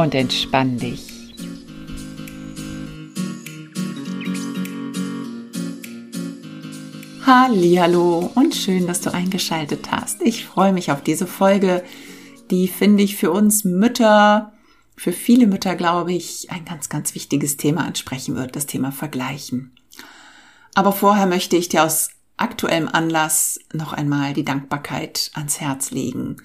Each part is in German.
Und entspann dich. Hallo und schön, dass du eingeschaltet hast. Ich freue mich auf diese Folge, die finde ich für uns Mütter, für viele Mütter, glaube ich, ein ganz, ganz wichtiges Thema ansprechen wird, das Thema Vergleichen. Aber vorher möchte ich dir aus aktuellem Anlass noch einmal die Dankbarkeit ans Herz legen.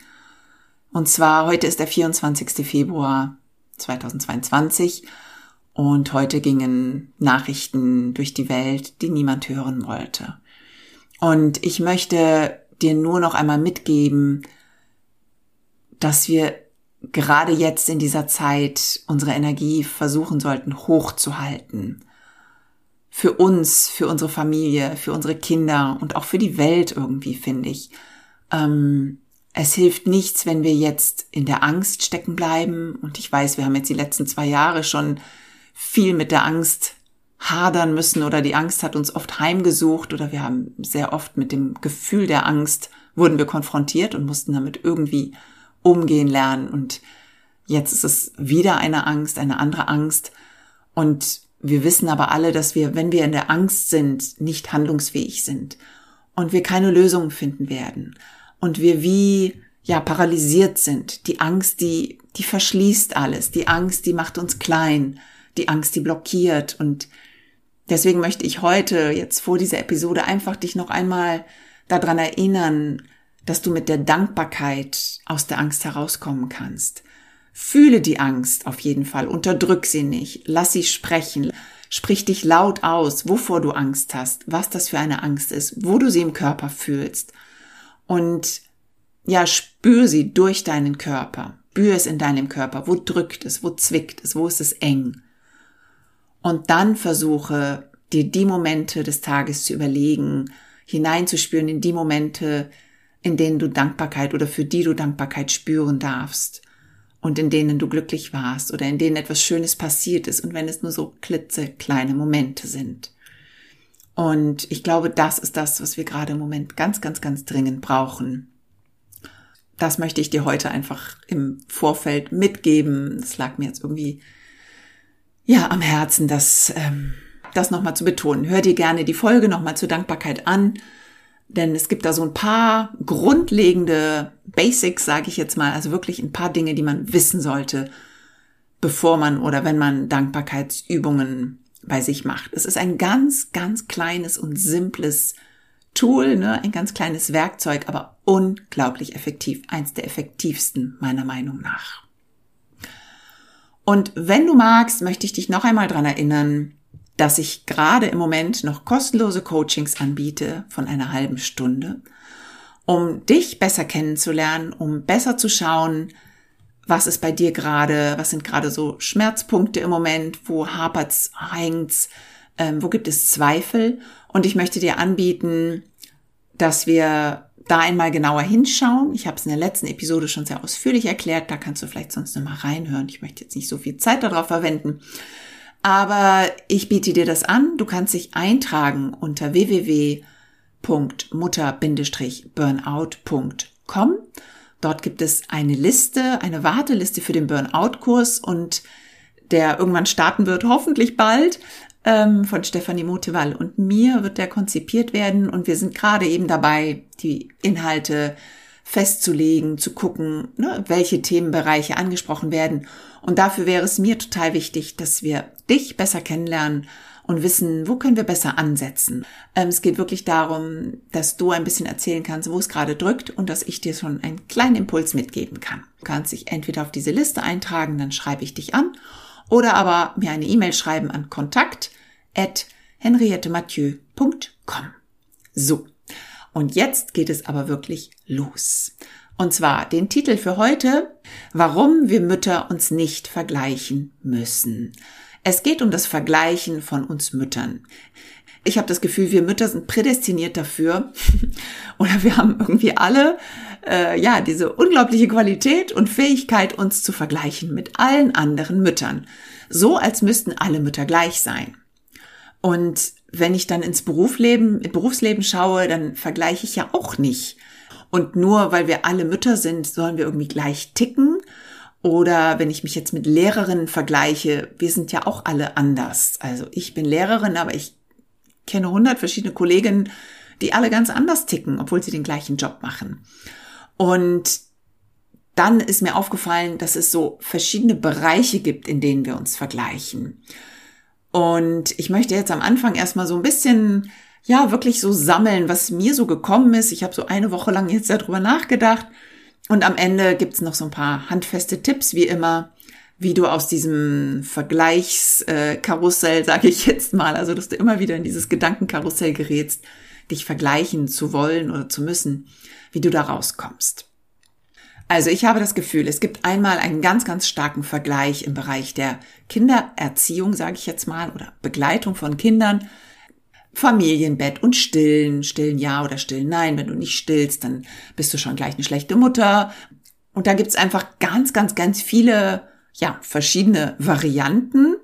Und zwar heute ist der 24. Februar 2022 und heute gingen Nachrichten durch die Welt, die niemand hören wollte. Und ich möchte dir nur noch einmal mitgeben, dass wir gerade jetzt in dieser Zeit unsere Energie versuchen sollten hochzuhalten. Für uns, für unsere Familie, für unsere Kinder und auch für die Welt irgendwie, finde ich. Ähm, es hilft nichts, wenn wir jetzt in der Angst stecken bleiben. Und ich weiß, wir haben jetzt die letzten zwei Jahre schon viel mit der Angst hadern müssen oder die Angst hat uns oft heimgesucht oder wir haben sehr oft mit dem Gefühl der Angst wurden wir konfrontiert und mussten damit irgendwie umgehen lernen. Und jetzt ist es wieder eine Angst, eine andere Angst. Und wir wissen aber alle, dass wir, wenn wir in der Angst sind, nicht handlungsfähig sind und wir keine Lösungen finden werden und wir wie ja paralysiert sind. Die Angst, die die verschließt alles. Die Angst, die macht uns klein. Die Angst, die blockiert und deswegen möchte ich heute jetzt vor dieser Episode einfach dich noch einmal daran erinnern, dass du mit der Dankbarkeit aus der Angst herauskommen kannst. Fühle die Angst auf jeden Fall, unterdrück sie nicht, lass sie sprechen, sprich dich laut aus, wovor du Angst hast, was das für eine Angst ist, wo du sie im Körper fühlst. Und ja, spür sie durch deinen Körper, spür es in deinem Körper, wo drückt es, wo zwickt es, wo ist es eng. Und dann versuche dir die Momente des Tages zu überlegen, hineinzuspüren in die Momente, in denen du Dankbarkeit oder für die du Dankbarkeit spüren darfst und in denen du glücklich warst oder in denen etwas Schönes passiert ist und wenn es nur so klitzekleine Momente sind. Und ich glaube, das ist das, was wir gerade im Moment ganz, ganz, ganz dringend brauchen. Das möchte ich dir heute einfach im Vorfeld mitgeben. Es lag mir jetzt irgendwie ja am Herzen, das ähm, das nochmal zu betonen. Hör dir gerne die Folge nochmal zur Dankbarkeit an. Denn es gibt da so ein paar grundlegende Basics, sage ich jetzt mal, also wirklich ein paar Dinge, die man wissen sollte, bevor man oder wenn man Dankbarkeitsübungen bei sich macht. Es ist ein ganz, ganz kleines und simples Tool, ne? ein ganz kleines Werkzeug, aber unglaublich effektiv. Eins der effektivsten meiner Meinung nach. Und wenn du magst, möchte ich dich noch einmal dran erinnern, dass ich gerade im Moment noch kostenlose Coachings anbiete von einer halben Stunde, um dich besser kennenzulernen, um besser zu schauen, was ist bei dir gerade, was sind gerade so Schmerzpunkte im Moment, wo hapert's, hängt's, ähm, wo gibt es Zweifel und ich möchte dir anbieten, dass wir da einmal genauer hinschauen. Ich habe es in der letzten Episode schon sehr ausführlich erklärt, da kannst du vielleicht sonst noch mal reinhören. Ich möchte jetzt nicht so viel Zeit darauf verwenden. Aber ich biete dir das an. Du kannst dich eintragen unter www.mutter-burnout.com. Dort gibt es eine Liste, eine Warteliste für den Burnout-Kurs und der irgendwann starten wird, hoffentlich bald, ähm, von Stefanie Motewall und mir wird der konzipiert werden und wir sind gerade eben dabei, die Inhalte festzulegen, zu gucken, ne, welche Themenbereiche angesprochen werden. Und dafür wäre es mir total wichtig, dass wir dich besser kennenlernen und wissen, wo können wir besser ansetzen. Ähm, es geht wirklich darum, dass du ein bisschen erzählen kannst, wo es gerade drückt und dass ich dir schon einen kleinen Impuls mitgeben kann. Du kannst dich entweder auf diese Liste eintragen, dann schreibe ich dich an, oder aber mir eine E-Mail schreiben an kontakt at henriettemathieu.com. So. Und jetzt geht es aber wirklich los. Und zwar den Titel für heute, warum wir Mütter uns nicht vergleichen müssen. Es geht um das Vergleichen von uns Müttern. Ich habe das Gefühl, wir Mütter sind prädestiniert dafür oder wir haben irgendwie alle äh, ja diese unglaubliche Qualität und Fähigkeit, uns zu vergleichen mit allen anderen Müttern, so als müssten alle Mütter gleich sein. Und wenn ich dann ins Berufsleben, Berufsleben schaue, dann vergleiche ich ja auch nicht. Und nur weil wir alle Mütter sind, sollen wir irgendwie gleich ticken. Oder wenn ich mich jetzt mit Lehrerinnen vergleiche, wir sind ja auch alle anders. Also ich bin Lehrerin, aber ich kenne hundert verschiedene Kolleginnen, die alle ganz anders ticken, obwohl sie den gleichen Job machen. Und dann ist mir aufgefallen, dass es so verschiedene Bereiche gibt, in denen wir uns vergleichen. Und ich möchte jetzt am Anfang erstmal so ein bisschen, ja, wirklich so sammeln, was mir so gekommen ist. Ich habe so eine Woche lang jetzt darüber nachgedacht. Und am Ende gibt's noch so ein paar handfeste Tipps, wie immer, wie du aus diesem Vergleichskarussell, sage ich jetzt mal, also dass du immer wieder in dieses Gedankenkarussell gerätst, dich vergleichen zu wollen oder zu müssen, wie du da rauskommst. Also ich habe das Gefühl, es gibt einmal einen ganz, ganz starken Vergleich im Bereich der Kindererziehung, sage ich jetzt mal, oder Begleitung von Kindern. Familienbett und stillen, stillen ja oder stillen nein. Wenn du nicht stillst, dann bist du schon gleich eine schlechte Mutter. Und da gibt's einfach ganz, ganz, ganz viele, ja, verschiedene Varianten.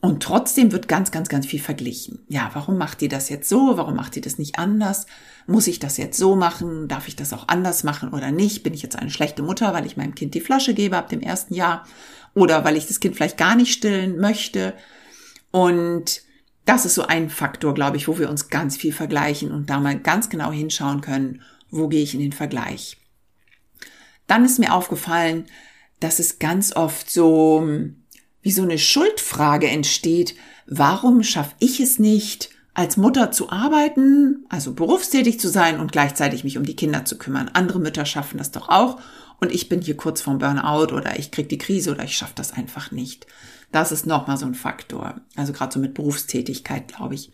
Und trotzdem wird ganz, ganz, ganz viel verglichen. Ja, warum macht die das jetzt so? Warum macht die das nicht anders? Muss ich das jetzt so machen? Darf ich das auch anders machen oder nicht? Bin ich jetzt eine schlechte Mutter, weil ich meinem Kind die Flasche gebe ab dem ersten Jahr? Oder weil ich das Kind vielleicht gar nicht stillen möchte? Und das ist so ein Faktor, glaube ich, wo wir uns ganz viel vergleichen und da mal ganz genau hinschauen können, wo gehe ich in den Vergleich. Dann ist mir aufgefallen, dass es ganz oft so wie so eine Schuldfrage entsteht, warum schaffe ich es nicht, als Mutter zu arbeiten, also berufstätig zu sein und gleichzeitig mich um die Kinder zu kümmern. Andere Mütter schaffen das doch auch und ich bin hier kurz vorm Burnout oder ich krieg die Krise oder ich schaffe das einfach nicht. Das ist nochmal so ein Faktor. Also gerade so mit Berufstätigkeit, glaube ich.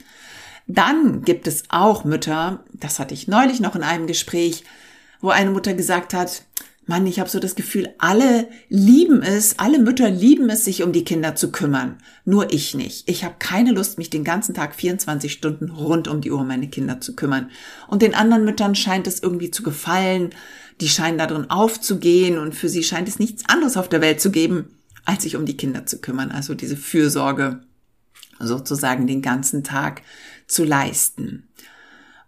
Dann gibt es auch Mütter, das hatte ich neulich noch in einem Gespräch, wo eine Mutter gesagt hat, Mann, ich habe so das Gefühl, alle lieben es, alle Mütter lieben es, sich um die Kinder zu kümmern. Nur ich nicht. Ich habe keine Lust, mich den ganzen Tag 24 Stunden rund um die Uhr um meine Kinder zu kümmern. Und den anderen Müttern scheint es irgendwie zu gefallen. Die scheinen darin aufzugehen und für sie scheint es nichts anderes auf der Welt zu geben, als sich um die Kinder zu kümmern. Also diese Fürsorge sozusagen den ganzen Tag zu leisten.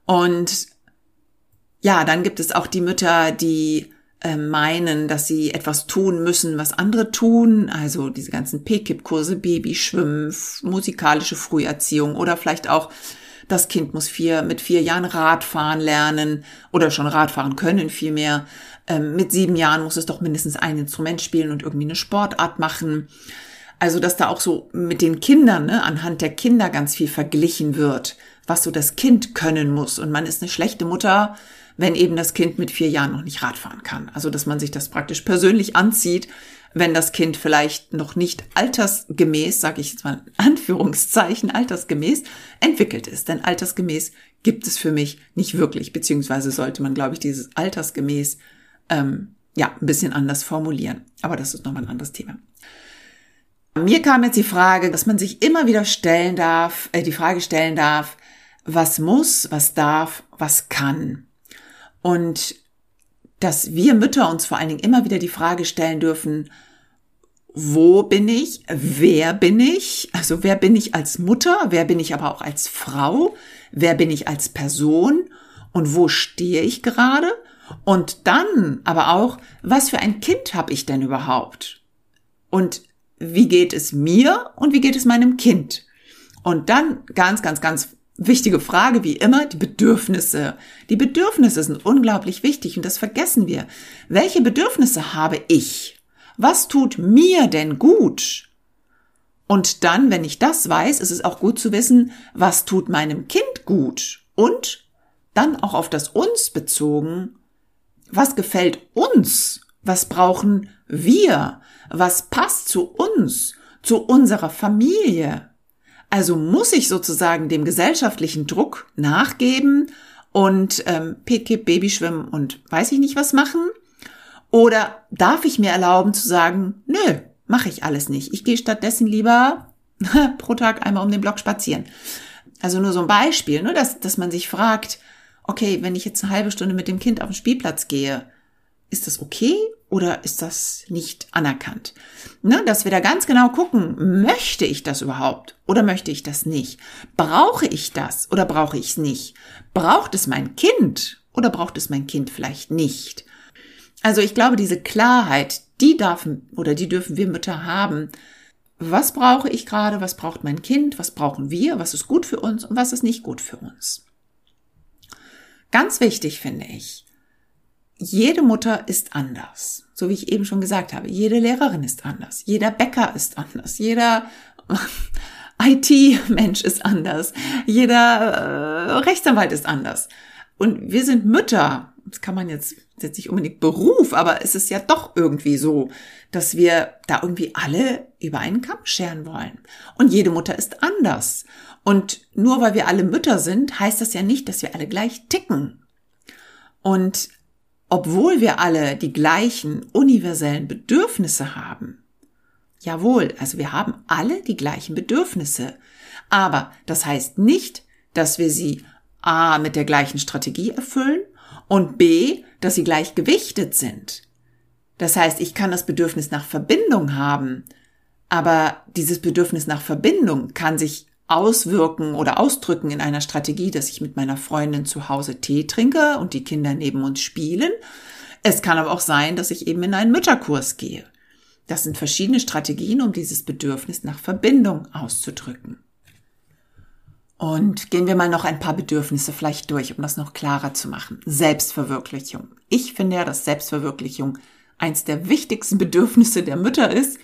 Und ja, dann gibt es auch die Mütter, die meinen, dass sie etwas tun müssen, was andere tun, also diese ganzen PKIP-Kurse, Babyschwimmen, musikalische Früherziehung oder vielleicht auch das Kind muss vier, mit vier Jahren Radfahren lernen oder schon Radfahren können vielmehr. Ähm, mit sieben Jahren muss es doch mindestens ein Instrument spielen und irgendwie eine Sportart machen. Also, dass da auch so mit den Kindern, ne, anhand der Kinder ganz viel verglichen wird, was so das Kind können muss. Und man ist eine schlechte Mutter, wenn eben das Kind mit vier Jahren noch nicht Radfahren kann. Also, dass man sich das praktisch persönlich anzieht, wenn das Kind vielleicht noch nicht altersgemäß, sage ich jetzt mal in Anführungszeichen, altersgemäß entwickelt ist. Denn altersgemäß gibt es für mich nicht wirklich, beziehungsweise sollte man, glaube ich, dieses altersgemäß ähm, ja ein bisschen anders formulieren. Aber das ist nochmal ein anderes Thema. Mir kam jetzt die Frage, dass man sich immer wieder stellen darf, äh, die Frage stellen darf, was muss, was darf, was kann. Und dass wir Mütter uns vor allen Dingen immer wieder die Frage stellen dürfen, wo bin ich? Wer bin ich? Also wer bin ich als Mutter? Wer bin ich aber auch als Frau? Wer bin ich als Person? Und wo stehe ich gerade? Und dann aber auch, was für ein Kind habe ich denn überhaupt? Und wie geht es mir und wie geht es meinem Kind? Und dann ganz, ganz, ganz wichtige Frage wie immer, die Bedürfnisse. Die Bedürfnisse sind unglaublich wichtig und das vergessen wir. Welche Bedürfnisse habe ich? Was tut mir denn gut? Und dann, wenn ich das weiß, ist es auch gut zu wissen, was tut meinem Kind gut? Und dann auch auf das uns bezogen, was gefällt uns? Was brauchen wir? Was passt zu uns, zu unserer Familie? Also muss ich sozusagen dem gesellschaftlichen Druck nachgeben und ähm, PKIP, Babyschwimmen und weiß ich nicht was machen? Oder darf ich mir erlauben zu sagen, nö, mache ich alles nicht. Ich gehe stattdessen lieber pro Tag einmal um den Block spazieren. Also nur so ein Beispiel, ne, dass, dass man sich fragt, okay, wenn ich jetzt eine halbe Stunde mit dem Kind auf den Spielplatz gehe, ist das okay oder ist das nicht anerkannt? Ne, dass wir da ganz genau gucken, möchte ich das überhaupt oder möchte ich das nicht? Brauche ich das oder brauche ich es nicht? Braucht es mein Kind oder braucht es mein Kind vielleicht nicht? Also ich glaube, diese Klarheit, die dürfen oder die dürfen wir Mütter haben. Was brauche ich gerade? Was braucht mein Kind? Was brauchen wir? Was ist gut für uns und was ist nicht gut für uns? Ganz wichtig finde ich, jede Mutter ist anders. So wie ich eben schon gesagt habe. Jede Lehrerin ist anders. Jeder Bäcker ist anders. Jeder IT-Mensch ist anders. Jeder äh, Rechtsanwalt ist anders. Und wir sind Mütter. Das kann man jetzt, jetzt nicht unbedingt Beruf, aber es ist ja doch irgendwie so, dass wir da irgendwie alle über einen Kamm scheren wollen. Und jede Mutter ist anders. Und nur weil wir alle Mütter sind, heißt das ja nicht, dass wir alle gleich ticken. Und obwohl wir alle die gleichen universellen Bedürfnisse haben. Jawohl, also wir haben alle die gleichen Bedürfnisse. Aber das heißt nicht, dass wir sie A mit der gleichen Strategie erfüllen und B, dass sie gleich gewichtet sind. Das heißt, ich kann das Bedürfnis nach Verbindung haben, aber dieses Bedürfnis nach Verbindung kann sich auswirken oder ausdrücken in einer Strategie, dass ich mit meiner Freundin zu Hause Tee trinke und die Kinder neben uns spielen. Es kann aber auch sein, dass ich eben in einen Mütterkurs gehe. Das sind verschiedene Strategien, um dieses Bedürfnis nach Verbindung auszudrücken. Und gehen wir mal noch ein paar Bedürfnisse vielleicht durch, um das noch klarer zu machen. Selbstverwirklichung. Ich finde ja, dass Selbstverwirklichung eins der wichtigsten Bedürfnisse der Mütter ist,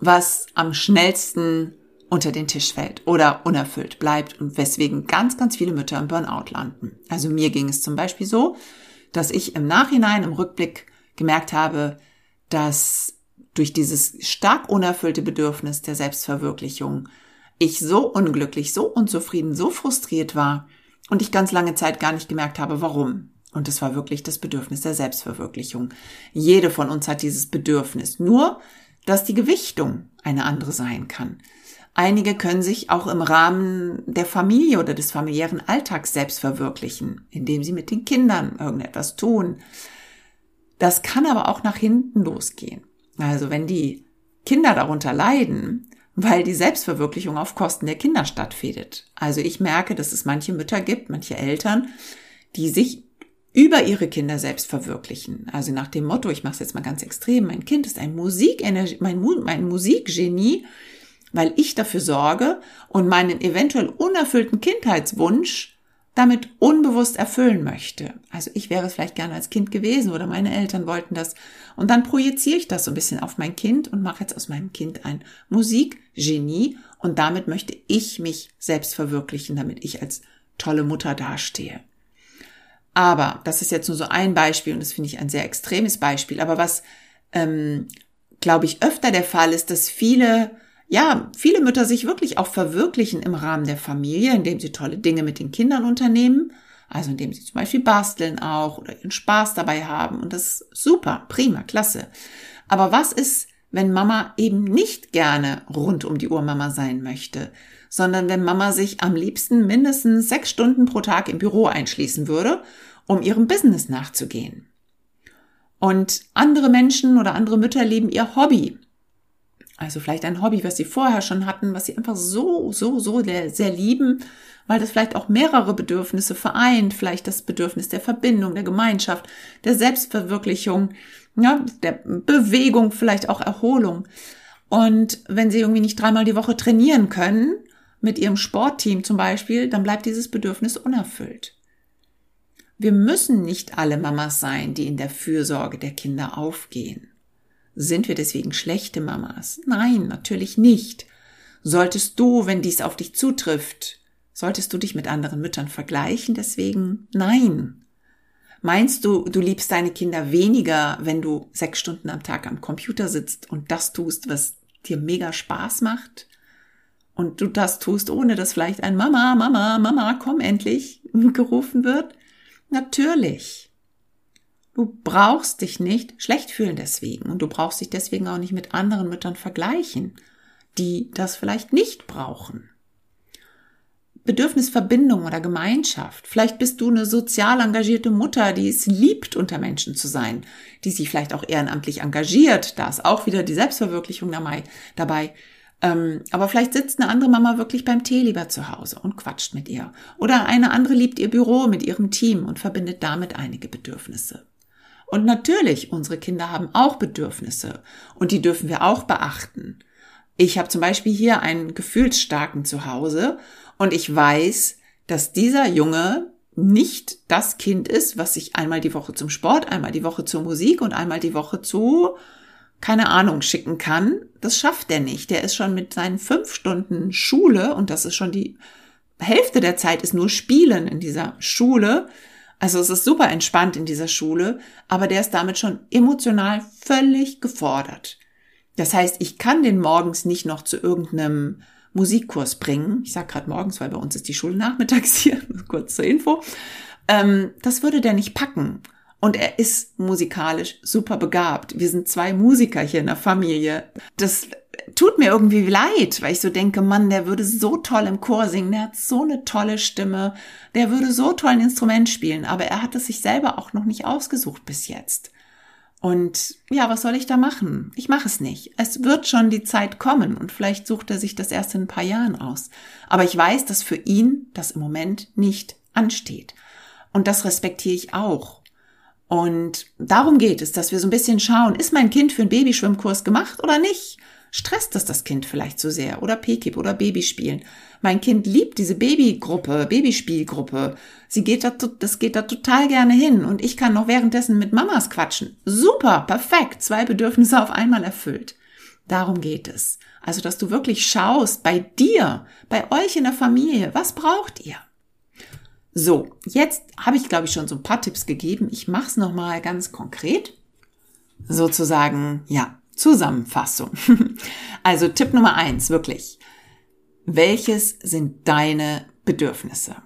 was am schnellsten unter den Tisch fällt oder unerfüllt bleibt und weswegen ganz, ganz viele Mütter im Burnout landen. Also mir ging es zum Beispiel so, dass ich im Nachhinein, im Rückblick gemerkt habe, dass durch dieses stark unerfüllte Bedürfnis der Selbstverwirklichung ich so unglücklich, so unzufrieden, so frustriert war und ich ganz lange Zeit gar nicht gemerkt habe, warum. Und es war wirklich das Bedürfnis der Selbstverwirklichung. Jede von uns hat dieses Bedürfnis. Nur, dass die Gewichtung eine andere sein kann. Einige können sich auch im Rahmen der Familie oder des familiären Alltags selbst verwirklichen, indem sie mit den Kindern irgendetwas tun. Das kann aber auch nach hinten losgehen. Also wenn die Kinder darunter leiden, weil die Selbstverwirklichung auf Kosten der Kinder stattfindet. Also ich merke, dass es manche Mütter gibt, manche Eltern, die sich über ihre Kinder selbst verwirklichen. Also nach dem Motto, ich mache es jetzt mal ganz extrem, mein Kind ist ein Musikenergie, mein, mein Musikgenie, weil ich dafür sorge und meinen eventuell unerfüllten Kindheitswunsch damit unbewusst erfüllen möchte. Also ich wäre es vielleicht gerne als Kind gewesen oder meine Eltern wollten das. Und dann projiziere ich das so ein bisschen auf mein Kind und mache jetzt aus meinem Kind ein Musikgenie und damit möchte ich mich selbst verwirklichen, damit ich als tolle Mutter dastehe. Aber das ist jetzt nur so ein Beispiel und das finde ich ein sehr extremes Beispiel. Aber was, ähm, glaube ich, öfter der Fall ist, dass viele ja, viele Mütter sich wirklich auch verwirklichen im Rahmen der Familie, indem sie tolle Dinge mit den Kindern unternehmen. Also indem sie zum Beispiel basteln auch oder ihren Spaß dabei haben. Und das ist super, prima, klasse. Aber was ist, wenn Mama eben nicht gerne rund um die Uhr Mama sein möchte, sondern wenn Mama sich am liebsten mindestens sechs Stunden pro Tag im Büro einschließen würde, um ihrem Business nachzugehen? Und andere Menschen oder andere Mütter leben ihr Hobby also vielleicht ein Hobby, was sie vorher schon hatten, was sie einfach so, so, so sehr lieben, weil das vielleicht auch mehrere Bedürfnisse vereint, vielleicht das Bedürfnis der Verbindung, der Gemeinschaft, der Selbstverwirklichung, ja, der Bewegung, vielleicht auch Erholung. Und wenn sie irgendwie nicht dreimal die Woche trainieren können, mit ihrem Sportteam zum Beispiel, dann bleibt dieses Bedürfnis unerfüllt. Wir müssen nicht alle Mamas sein, die in der Fürsorge der Kinder aufgehen. Sind wir deswegen schlechte Mamas? Nein, natürlich nicht. Solltest du, wenn dies auf dich zutrifft, solltest du dich mit anderen Müttern vergleichen deswegen? Nein. Meinst du, du liebst deine Kinder weniger, wenn du sechs Stunden am Tag am Computer sitzt und das tust, was dir mega Spaß macht? Und du das tust, ohne dass vielleicht ein Mama, Mama, Mama, komm endlich gerufen wird? Natürlich. Du brauchst dich nicht schlecht fühlen deswegen und du brauchst dich deswegen auch nicht mit anderen Müttern vergleichen, die das vielleicht nicht brauchen. Bedürfnis Verbindung oder Gemeinschaft. Vielleicht bist du eine sozial engagierte Mutter, die es liebt, unter Menschen zu sein, die sich vielleicht auch ehrenamtlich engagiert. Da ist auch wieder die Selbstverwirklichung dabei. Ähm, aber vielleicht sitzt eine andere Mama wirklich beim Tee lieber zu Hause und quatscht mit ihr. Oder eine andere liebt ihr Büro mit ihrem Team und verbindet damit einige Bedürfnisse. Und natürlich, unsere Kinder haben auch Bedürfnisse und die dürfen wir auch beachten. Ich habe zum Beispiel hier einen gefühlsstarken Zuhause und ich weiß, dass dieser Junge nicht das Kind ist, was sich einmal die Woche zum Sport, einmal die Woche zur Musik und einmal die Woche zu, keine Ahnung, schicken kann. Das schafft er nicht. Der ist schon mit seinen fünf Stunden Schule und das ist schon die Hälfte der Zeit ist nur Spielen in dieser Schule. Also es ist super entspannt in dieser Schule, aber der ist damit schon emotional völlig gefordert. Das heißt, ich kann den morgens nicht noch zu irgendeinem Musikkurs bringen. Ich sage gerade morgens, weil bei uns ist die Schule nachmittags hier, kurz zur Info. Ähm, das würde der nicht packen. Und er ist musikalisch super begabt. Wir sind zwei Musiker hier in der Familie. Das tut mir irgendwie leid, weil ich so denke, Mann, der würde so toll im Chor singen, der hat so eine tolle Stimme, der würde so toll ein Instrument spielen, aber er hat es sich selber auch noch nicht ausgesucht bis jetzt. Und ja, was soll ich da machen? Ich mache es nicht. Es wird schon die Zeit kommen und vielleicht sucht er sich das erst in ein paar Jahren aus. Aber ich weiß, dass für ihn das im Moment nicht ansteht. Und das respektiere ich auch. Und darum geht es, dass wir so ein bisschen schauen, ist mein Kind für einen Babyschwimmkurs gemacht oder nicht? Stresst das das Kind vielleicht zu sehr? Oder PKIP oder Babyspielen? Mein Kind liebt diese Babygruppe, Babyspielgruppe. Sie geht da, das geht da total gerne hin und ich kann noch währenddessen mit Mamas quatschen. Super, perfekt, zwei Bedürfnisse auf einmal erfüllt. Darum geht es. Also, dass du wirklich schaust bei dir, bei euch in der Familie, was braucht ihr? So, jetzt habe ich, glaube ich, schon so ein paar Tipps gegeben. Ich mache es nochmal ganz konkret. Sozusagen, ja, Zusammenfassung. Also Tipp Nummer eins, wirklich. Welches sind deine Bedürfnisse?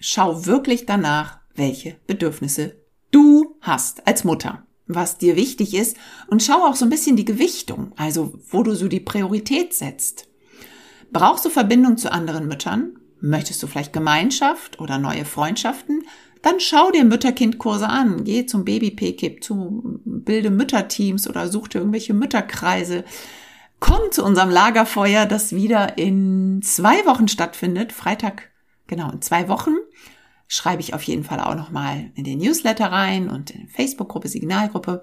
Schau wirklich danach, welche Bedürfnisse du hast als Mutter, was dir wichtig ist und schau auch so ein bisschen die Gewichtung, also wo du so die Priorität setzt. Brauchst du Verbindung zu anderen Müttern? Möchtest du vielleicht Gemeinschaft oder neue Freundschaften? Dann schau dir Mütter-Kind-Kurse an. Geh zum Baby-PKIP, zu Bilde Mütterteams oder such dir irgendwelche Mütterkreise. Komm zu unserem Lagerfeuer, das wieder in zwei Wochen stattfindet. Freitag, genau, in zwei Wochen. Schreibe ich auf jeden Fall auch nochmal in den Newsletter rein und in Facebook-Gruppe, Signalgruppe,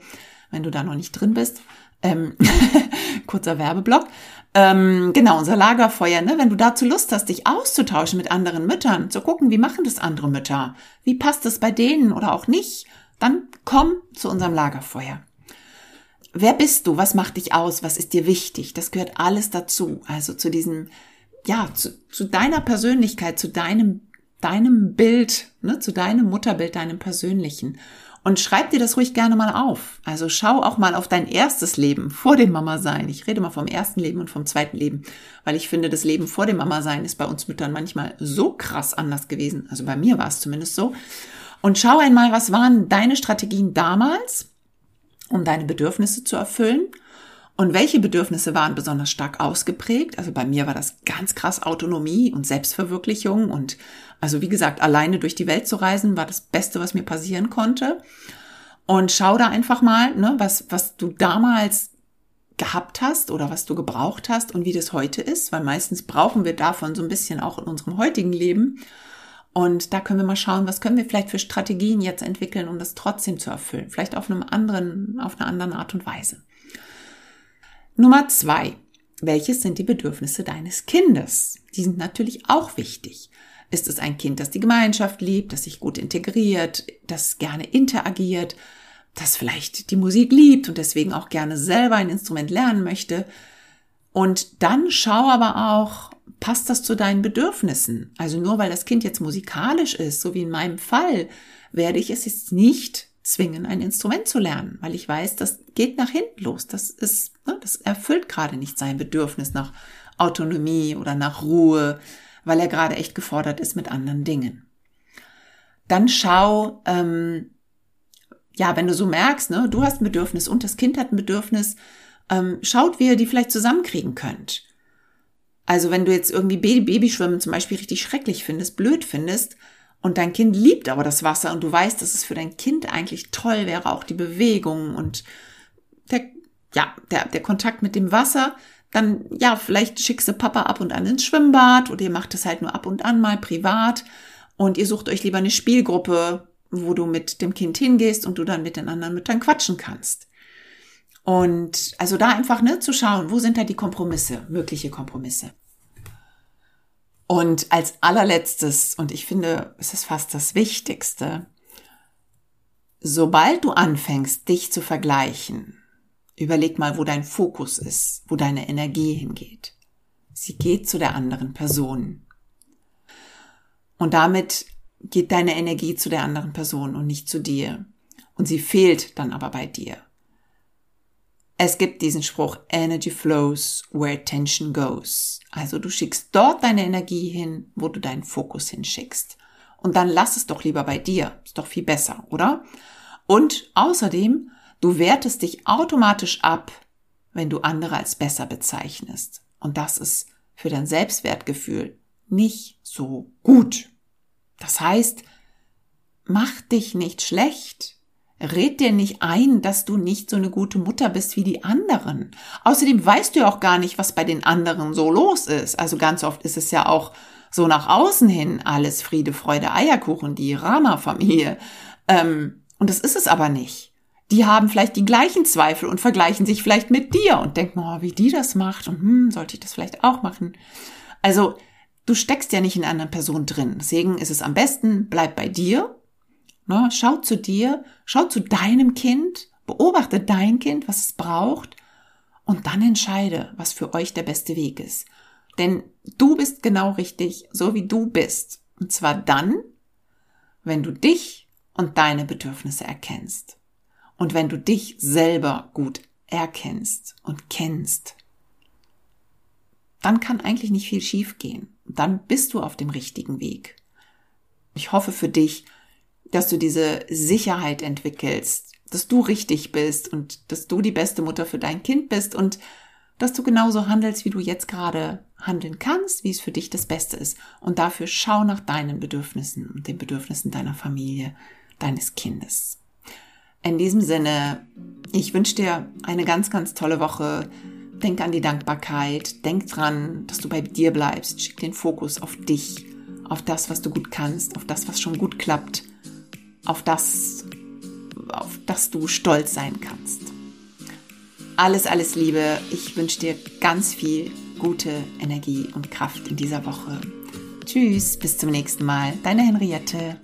wenn du da noch nicht drin bist. Ähm, kurzer Werbeblock. Ähm, genau, unser Lagerfeuer, ne? wenn du dazu Lust hast, dich auszutauschen mit anderen Müttern, zu gucken, wie machen das andere Mütter, wie passt es bei denen oder auch nicht, dann komm zu unserem Lagerfeuer. Wer bist du? Was macht dich aus? Was ist dir wichtig? Das gehört alles dazu. Also zu diesem, ja, zu, zu deiner Persönlichkeit, zu deinem, deinem Bild, ne, zu deinem Mutterbild, deinem persönlichen. Und schreib dir das ruhig gerne mal auf. Also schau auch mal auf dein erstes Leben vor dem Mama-Sein. Ich rede mal vom ersten Leben und vom zweiten Leben, weil ich finde, das Leben vor dem Mama-Sein ist bei uns Müttern manchmal so krass anders gewesen. Also bei mir war es zumindest so. Und schau einmal, was waren deine Strategien damals, um deine Bedürfnisse zu erfüllen? Und welche Bedürfnisse waren besonders stark ausgeprägt? Also bei mir war das ganz krass Autonomie und Selbstverwirklichung und also wie gesagt, alleine durch die Welt zu reisen war das Beste, was mir passieren konnte. Und schau da einfach mal, ne, was, was du damals gehabt hast oder was du gebraucht hast und wie das heute ist, weil meistens brauchen wir davon so ein bisschen auch in unserem heutigen Leben. Und da können wir mal schauen, was können wir vielleicht für Strategien jetzt entwickeln, um das trotzdem zu erfüllen. Vielleicht auf einem anderen, auf einer anderen Art und Weise. Nummer zwei. Welches sind die Bedürfnisse deines Kindes? Die sind natürlich auch wichtig. Ist es ein Kind, das die Gemeinschaft liebt, das sich gut integriert, das gerne interagiert, das vielleicht die Musik liebt und deswegen auch gerne selber ein Instrument lernen möchte? Und dann schau aber auch, passt das zu deinen Bedürfnissen? Also nur weil das Kind jetzt musikalisch ist, so wie in meinem Fall, werde ich es jetzt nicht zwingen, ein Instrument zu lernen, weil ich weiß, das geht nach hinten los. Das ist, ne, das erfüllt gerade nicht sein Bedürfnis nach Autonomie oder nach Ruhe, weil er gerade echt gefordert ist mit anderen Dingen. dann schau, ähm, ja, wenn du so merkst, ne, du hast ein Bedürfnis und das Kind hat ein Bedürfnis, ähm, schaut, wie ihr die vielleicht zusammenkriegen könnt. Also wenn du jetzt irgendwie Babyschwimmen zum Beispiel richtig schrecklich findest, blöd findest und dein Kind liebt aber das Wasser und du weißt, dass es für dein Kind eigentlich toll wäre, auch die Bewegung und der, ja, der, der Kontakt mit dem Wasser, dann ja, vielleicht schickst du Papa ab und an ins Schwimmbad oder ihr macht es halt nur ab und an mal privat und ihr sucht euch lieber eine Spielgruppe, wo du mit dem Kind hingehst und du dann mit den anderen Müttern quatschen kannst. Und also da einfach ne, zu schauen, wo sind da die Kompromisse, mögliche Kompromisse. Und als allerletztes, und ich finde, es ist fast das Wichtigste, sobald du anfängst, dich zu vergleichen, überleg mal, wo dein Fokus ist, wo deine Energie hingeht. Sie geht zu der anderen Person. Und damit geht deine Energie zu der anderen Person und nicht zu dir. Und sie fehlt dann aber bei dir. Es gibt diesen Spruch, Energy flows where attention goes. Also du schickst dort deine Energie hin, wo du deinen Fokus hinschickst. Und dann lass es doch lieber bei dir. Ist doch viel besser, oder? Und außerdem, du wertest dich automatisch ab, wenn du andere als besser bezeichnest. Und das ist für dein Selbstwertgefühl nicht so gut. Das heißt, mach dich nicht schlecht, Red dir nicht ein, dass du nicht so eine gute Mutter bist wie die anderen. Außerdem weißt du ja auch gar nicht, was bei den anderen so los ist. Also ganz oft ist es ja auch so nach außen hin alles Friede, Freude, Eierkuchen, die Rama-Familie. Ähm, und das ist es aber nicht. Die haben vielleicht die gleichen Zweifel und vergleichen sich vielleicht mit dir und denken, oh, wie die das macht und hm, sollte ich das vielleicht auch machen. Also du steckst ja nicht in einer Person drin. Deswegen ist es am besten, bleib bei dir Ne? Schau zu dir, schau zu deinem Kind, beobachte dein Kind, was es braucht und dann entscheide, was für euch der beste Weg ist. Denn du bist genau richtig, so wie du bist. Und zwar dann, wenn du dich und deine Bedürfnisse erkennst. Und wenn du dich selber gut erkennst und kennst, dann kann eigentlich nicht viel schiefgehen. Dann bist du auf dem richtigen Weg. Ich hoffe für dich, dass du diese Sicherheit entwickelst, dass du richtig bist und dass du die beste Mutter für dein Kind bist und dass du genauso handelst, wie du jetzt gerade handeln kannst, wie es für dich das Beste ist. Und dafür schau nach deinen Bedürfnissen und den Bedürfnissen deiner Familie, deines Kindes. In diesem Sinne, ich wünsche dir eine ganz, ganz tolle Woche. Denk an die Dankbarkeit. Denk dran, dass du bei dir bleibst. Schick den Fokus auf dich, auf das, was du gut kannst, auf das, was schon gut klappt auf das, auf das du stolz sein kannst. Alles, alles Liebe. Ich wünsche dir ganz viel gute Energie und Kraft in dieser Woche. Tschüss, bis zum nächsten Mal. Deine Henriette.